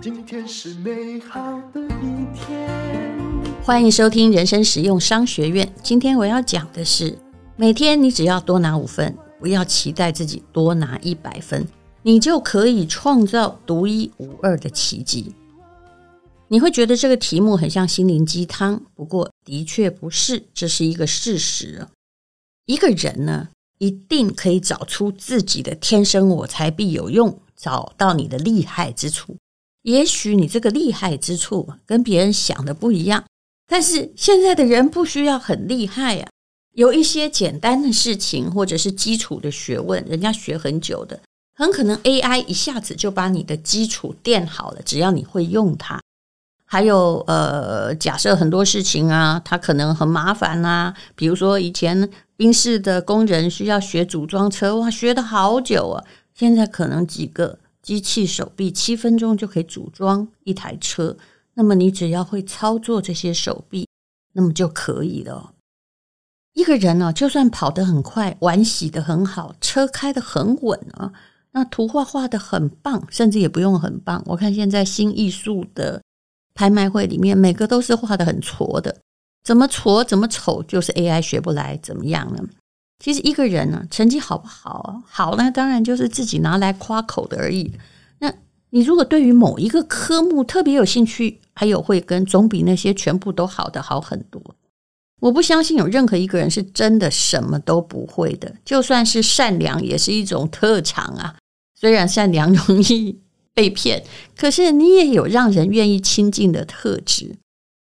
今天是美好的一天。欢迎收听人生实用商学院。今天我要讲的是，每天你只要多拿五分，不要期待自己多拿一百分，你就可以创造独一无二的奇迹。你会觉得这个题目很像心灵鸡汤，不过的确不是，这是一个事实。一个人呢，一定可以找出自己的天生我材必有用，找到你的厉害之处。也许你这个厉害之处跟别人想的不一样，但是现在的人不需要很厉害呀，有一些简单的事情或者是基础的学问，人家学很久的，很可能 AI 一下子就把你的基础垫好了，只要你会用它。还有呃，假设很多事情啊，它可能很麻烦啊。比如说以前宾士的工人需要学组装车，哇，学得好久啊。现在可能几个机器手臂，七分钟就可以组装一台车。那么你只要会操作这些手臂，那么就可以了。一个人呢、就算跑得很快，碗洗得很好，车开得很稳啊，那图画画得很棒，甚至也不用很棒。我看现在新艺术的。拍卖会里面每个都是画得很挫的，怎么挫怎么丑，就是 AI 学不来，怎么样呢？其实一个人呢，成绩好不好，好呢，当然就是自己拿来夸口的而已。那你如果对于某一个科目特别有兴趣，还有会跟，总比那些全部都好的好很多。我不相信有任何一个人是真的什么都不会的，就算是善良也是一种特长啊。虽然善良容易。被骗，可是你也有让人愿意亲近的特质。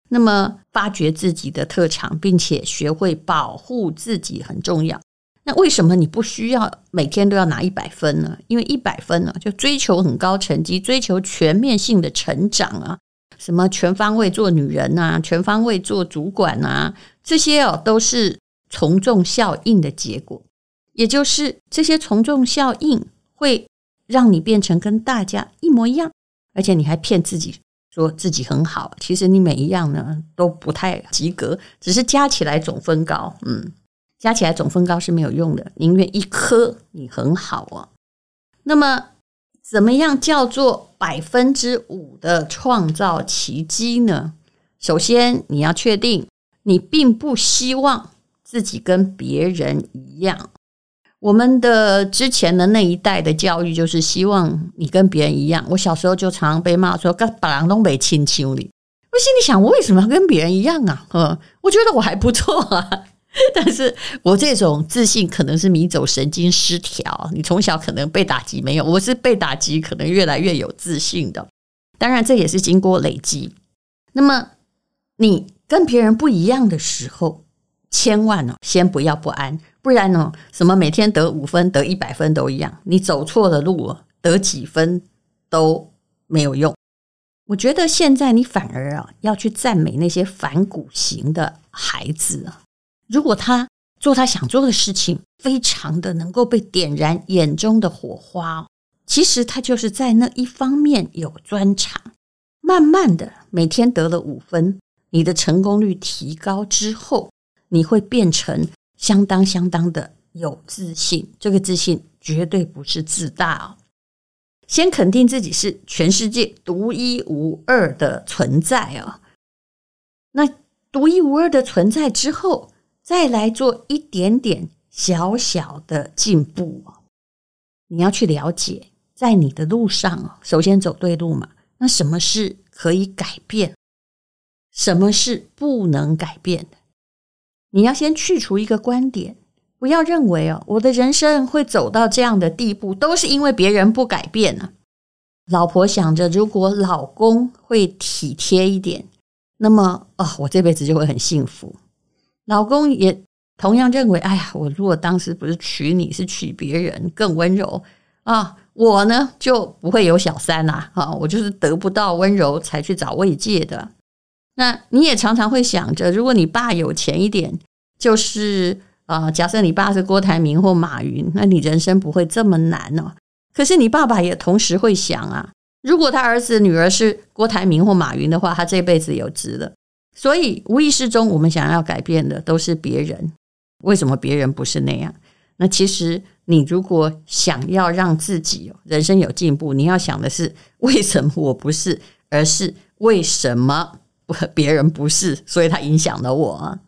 那么，发掘自己的特长，并且学会保护自己很重要。那为什么你不需要每天都要拿一百分呢？因为一百分呢，就追求很高成绩，追求全面性的成长啊，什么全方位做女人啊，全方位做主管啊，这些哦都是从众效应的结果。也就是这些从众效应会。让你变成跟大家一模一样，而且你还骗自己说自己很好，其实你每一样呢都不太及格，只是加起来总分高。嗯，加起来总分高是没有用的，宁愿一科你很好啊。那么，怎么样叫做百分之五的创造奇迹呢？首先，你要确定你并不希望自己跟别人一样。我们的之前的那一代的教育就是希望你跟别人一样。我小时候就常常被骂说：“跟把郎东北亲亲你。”我心里想：我为什么要跟别人一样啊？嗯，我觉得我还不错啊。但是我这种自信可能是迷走神经失调。你从小可能被打击没有？我是被打击，可能越来越有自信的。当然，这也是经过累积。那么你跟别人不一样的时候，千万呢，先不要不安。不然呢？什么每天得五分、得一百分都一样，你走错了路，得几分都没有用。我觉得现在你反而啊要去赞美那些反骨型的孩子啊。如果他做他想做的事情，非常的能够被点燃眼中的火花，其实他就是在那一方面有专长。慢慢的，每天得了五分，你的成功率提高之后，你会变成。相当相当的有自信，这个自信绝对不是自大哦。先肯定自己是全世界独一无二的存在哦。那独一无二的存在之后，再来做一点点小小的进步哦。你要去了解，在你的路上，首先走对路嘛。那什么是可以改变？什么是不能改变的？你要先去除一个观点，不要认为哦，我的人生会走到这样的地步，都是因为别人不改变呢。老婆想着，如果老公会体贴一点，那么哦，我这辈子就会很幸福。老公也同样认为，哎呀，我如果当时不是娶你，是娶别人更温柔啊，我呢就不会有小三呐啊，我就是得不到温柔才去找慰藉的。那你也常常会想着，如果你爸有钱一点，就是啊、呃，假设你爸是郭台铭或马云，那你人生不会这么难哦。可是你爸爸也同时会想啊，如果他儿子女儿是郭台铭或马云的话，他这辈子有值了。所以无意识中，我们想要改变的都是别人。为什么别人不是那样？那其实你如果想要让自己人生有进步，你要想的是为什么我不是，而是为什么 别人不是，所以他影响了我。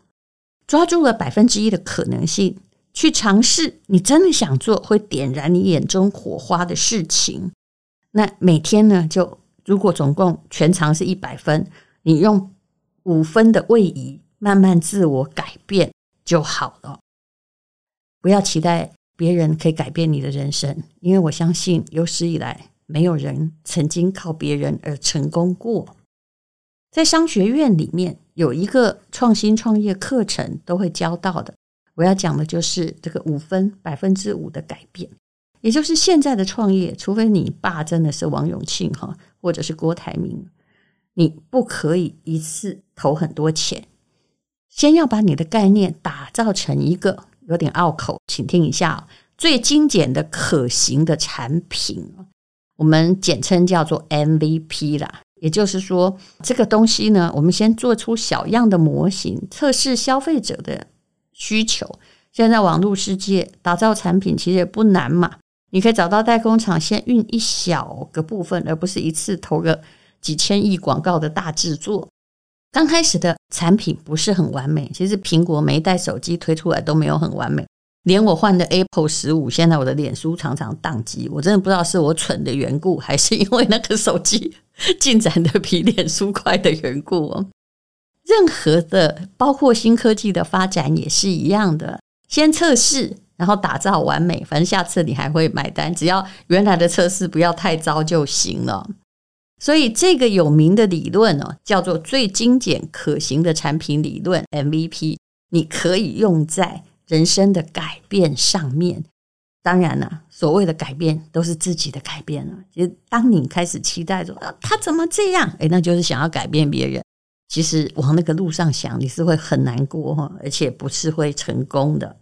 抓住了百分之一的可能性，去尝试你真的想做，会点燃你眼中火花的事情。那每天呢，就如果总共全长是一百分，你用五分的位移，慢慢自我改变就好了。不要期待。别人可以改变你的人生，因为我相信有史以来没有人曾经靠别人而成功过。在商学院里面有一个创新创业课程都会教到的，我要讲的就是这个五分百分之五的改变，也就是现在的创业，除非你爸真的是王永庆哈，或者是郭台铭，你不可以一次投很多钱，先要把你的概念打造成一个。有点拗口，请听一下。最精简的可行的产品，我们简称叫做 MVP 啦。也就是说，这个东西呢，我们先做出小样的模型，测试消费者的需求。现在网络世界打造产品其实也不难嘛，你可以找到代工厂，先运一小个部分，而不是一次投个几千亿广告的大制作。刚开始的产品不是很完美，其实苹果每一代手机推出来都没有很完美，连我换的 Apple 十五，现在我的脸书常常宕机，我真的不知道是我蠢的缘故，还是因为那个手机进展的比脸书快的缘故。任何的，包括新科技的发展也是一样的，先测试，然后打造完美，反正下次你还会买单，只要原来的测试不要太糟就行了。所以这个有名的理论哦，叫做最精简可行的产品理论 MVP，你可以用在人生的改变上面。当然了，所谓的改变都是自己的改变了。其实，当你开始期待说啊，他怎么这样？诶，那就是想要改变别人。其实往那个路上想，你是会很难过，而且不是会成功的。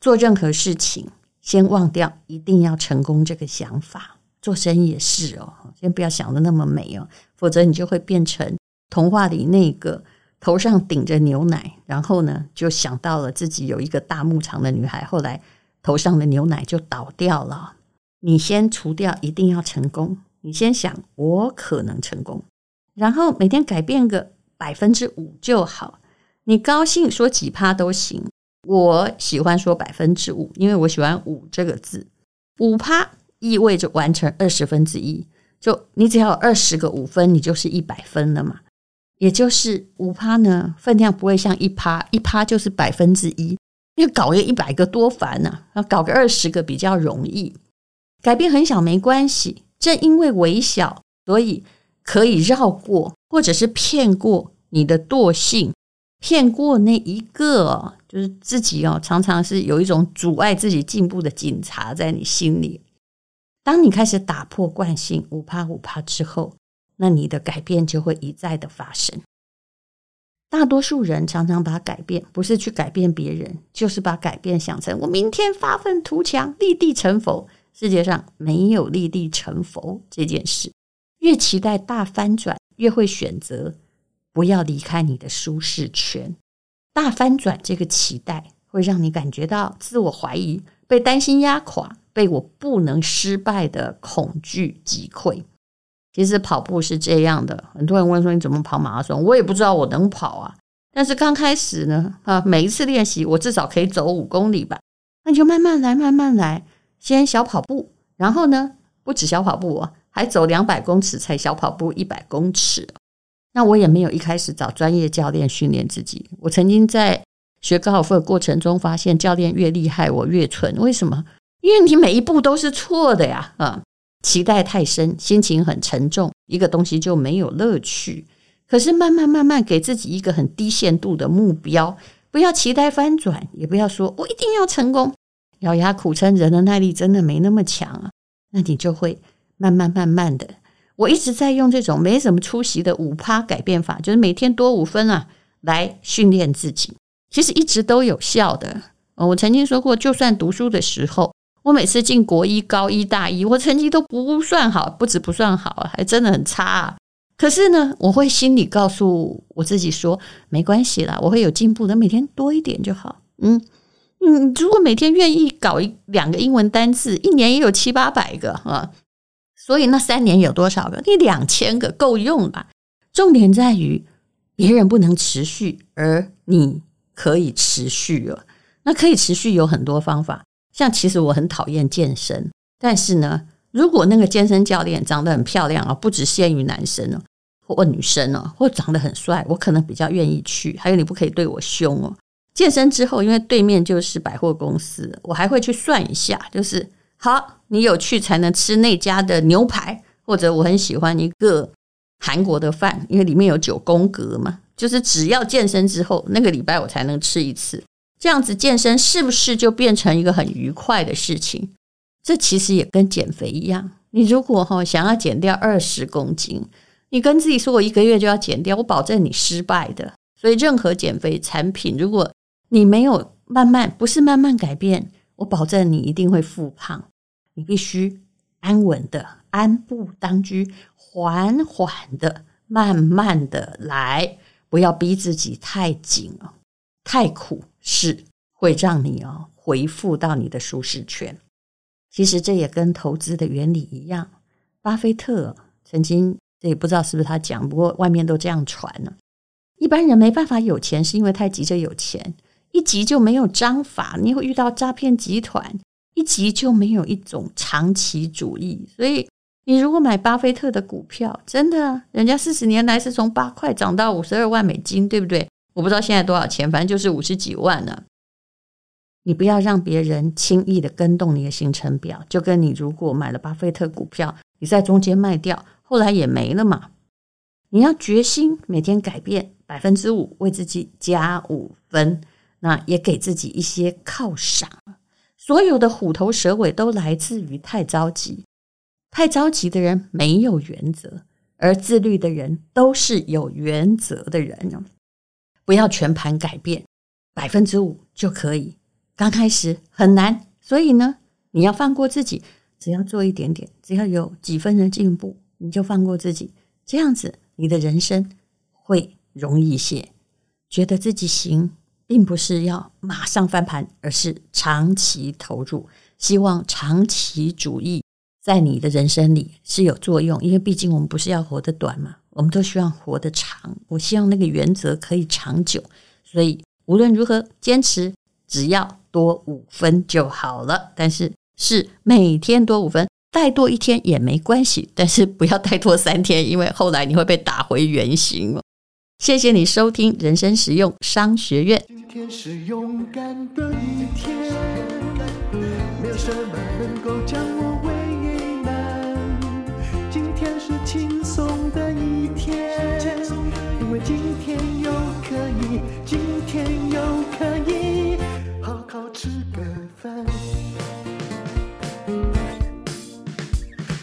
做任何事情，先忘掉一定要成功这个想法。做生意也是哦，先不要想的那么美哦，否则你就会变成童话里那个头上顶着牛奶，然后呢就想到了自己有一个大牧场的女孩，后来头上的牛奶就倒掉了。你先除掉一定要成功，你先想我可能成功，然后每天改变个百分之五就好。你高兴说几趴都行，我喜欢说百分之五，因为我喜欢五这个字，五趴。意味着完成二十分之一，就你只要二十个五分，你就是一百分了嘛。也就是五趴呢，分量不会像一趴，一趴就是百分之一。要搞个一百个多烦呐，要搞个二十个比较容易。改变很小没关系，正因为微小，所以可以绕过或者是骗过你的惰性，骗过那一个就是自己哦，常常是有一种阻碍自己进步的警察在你心里。当你开始打破惯性，五趴五趴之后，那你的改变就会一再的发生。大多数人常常把改变不是去改变别人，就是把改变想成我明天发愤图强，立地成佛。世界上没有立地成佛这件事。越期待大翻转，越会选择不要离开你的舒适圈。大翻转这个期待会让你感觉到自我怀疑，被担心压垮。被我不能失败的恐惧击溃。其实跑步是这样的，很多人问说，你怎么跑马拉松？我也不知道我能跑啊。但是刚开始呢，啊，每一次练习我至少可以走五公里吧。那你就慢慢来，慢慢来，先小跑步，然后呢，不止小跑步哦，还走两百公尺才小跑步一百公尺。那我也没有一开始找专业教练训练自己。我曾经在学高尔夫的过程中发现，教练越厉害，我越蠢。为什么？因为你每一步都是错的呀，啊，期待太深，心情很沉重，一个东西就没有乐趣。可是慢慢慢慢给自己一个很低限度的目标，不要期待翻转，也不要说我一定要成功，咬牙苦撑，人的耐力真的没那么强啊。那你就会慢慢慢慢的，我一直在用这种没什么出息的五趴改变法，就是每天多五分啊，来训练自己，其实一直都有效的。我曾经说过，就算读书的时候。我每次进国一、高一、大一，我成绩都不算好，不止不算好，还真的很差。可是呢，我会心里告诉我自己说，没关系啦，我会有进步的，每天多一点就好。嗯，嗯，如果每天愿意搞一两个英文单字，一年也有七八百个啊。所以那三年有多少个？你两千个够用吧？重点在于别人不能持续，而你可以持续了。那可以持续有很多方法，像其实我很讨厌健身，但是呢，如果那个健身教练长得很漂亮啊，不只限于男生哦，或女生哦，或长得很帅，我可能比较愿意去。还有你不可以对我凶哦。健身之后，因为对面就是百货公司，我还会去算一下，就是好，你有去才能吃那家的牛排，或者我很喜欢一个韩国的饭，因为里面有九宫格嘛，就是只要健身之后，那个礼拜我才能吃一次，这样子健身是不是就变成一个很愉快的事情？这其实也跟减肥一样，你如果哈想要减掉二十公斤，你跟自己说我一个月就要减掉，我保证你失败的。所以任何减肥产品，如果你没有慢慢，不是慢慢改变，我保证你一定会复胖。你必须安稳的、安步当居，缓缓的、慢慢的来，不要逼自己太紧哦，太苦是会让你哦回复到你的舒适圈。其实这也跟投资的原理一样。巴菲特曾经，这也不知道是不是他讲，不过外面都这样传呢。一般人没办法有钱，是因为太急着有钱。一急就没有章法，你会遇到诈骗集团；一急就没有一种长期主义。所以，你如果买巴菲特的股票，真的，人家四十年来是从八块涨到五十二万美金，对不对？我不知道现在多少钱，反正就是五十几万呢。你不要让别人轻易的跟动你的行程表，就跟你如果买了巴菲特股票，你在中间卖掉，后来也没了嘛。你要决心每天改变百分之五，为自己加五分。那也给自己一些犒赏。所有的虎头蛇尾都来自于太着急。太着急的人没有原则，而自律的人都是有原则的人。不要全盘改变，百分之五就可以。刚开始很难，所以呢，你要放过自己。只要做一点点，只要有几分的进步，你就放过自己。这样子，你的人生会容易一些，觉得自己行。并不是要马上翻盘，而是长期投入。希望长期主义在你的人生里是有作用，因为毕竟我们不是要活得短嘛，我们都希望活得长。我希望那个原则可以长久，所以无论如何坚持，只要多五分就好了。但是是每天多五分，再多一天也没关系，但是不要再多三天，因为后来你会被打回原形。谢谢你收听人生实用商学院。今天是勇敢的一天，没有什么能够将